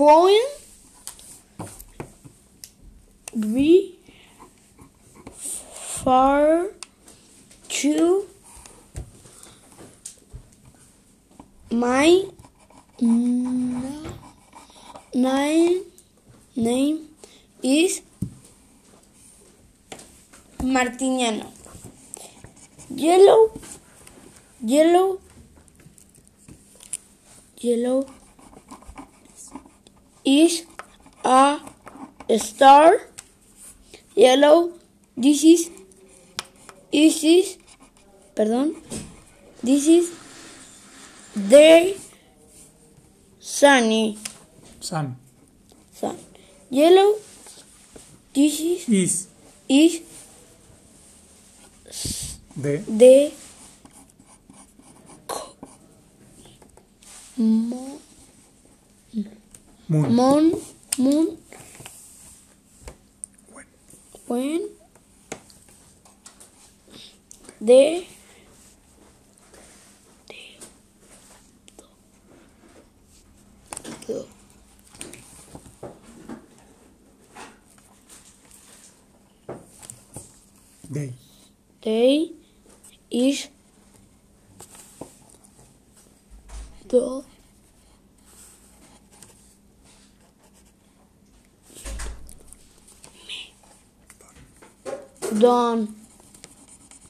point be far to my n- name name is Martiniano. Yellow, yellow, yellow is a star. Yellow, this is, this is, perdón, this is the sunny Sun. sun. Yellow, this is, Is. is De. mo- Moon. Moon. Moon. When. Day. Day is the Done.